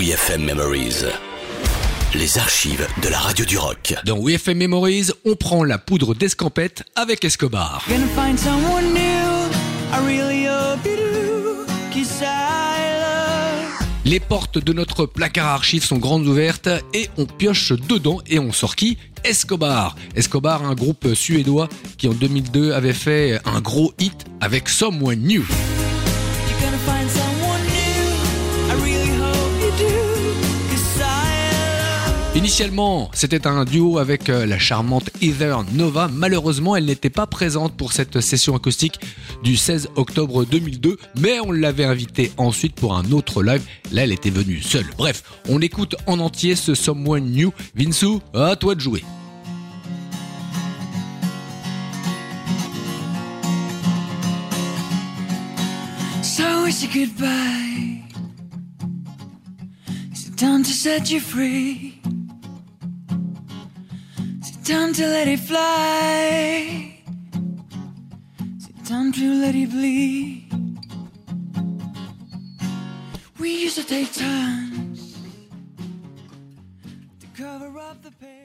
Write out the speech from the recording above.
WeFM Memories. Les archives de la radio du rock. Dans WeFM Memories, on prend la poudre d'escampette avec Escobar. Gonna find someone new. I really hope you do. 'cause I love. Les portes de notre placard à archives sont grandes ouvertes et on pioche dedans et on sort qui? Escobar. Escobar, un groupe suédois qui en 2002 avait fait un gros hit avec Someone New. You're gonna find someone Initialement, c'était un duo avec euh, la charmante Heather Nova. Malheureusement, elle n'était pas présente pour cette session acoustique du 16 octobre 2002, mais on l'avait invitée ensuite pour un autre live. Là, elle était venue seule. Bref, on écoute en entier ce Someone New. Vinsou, à toi de jouer. So is it goodbye? Time to set you free? Time to let it fly? Is it time to let it bleed? We used to take turns to cover up the pain.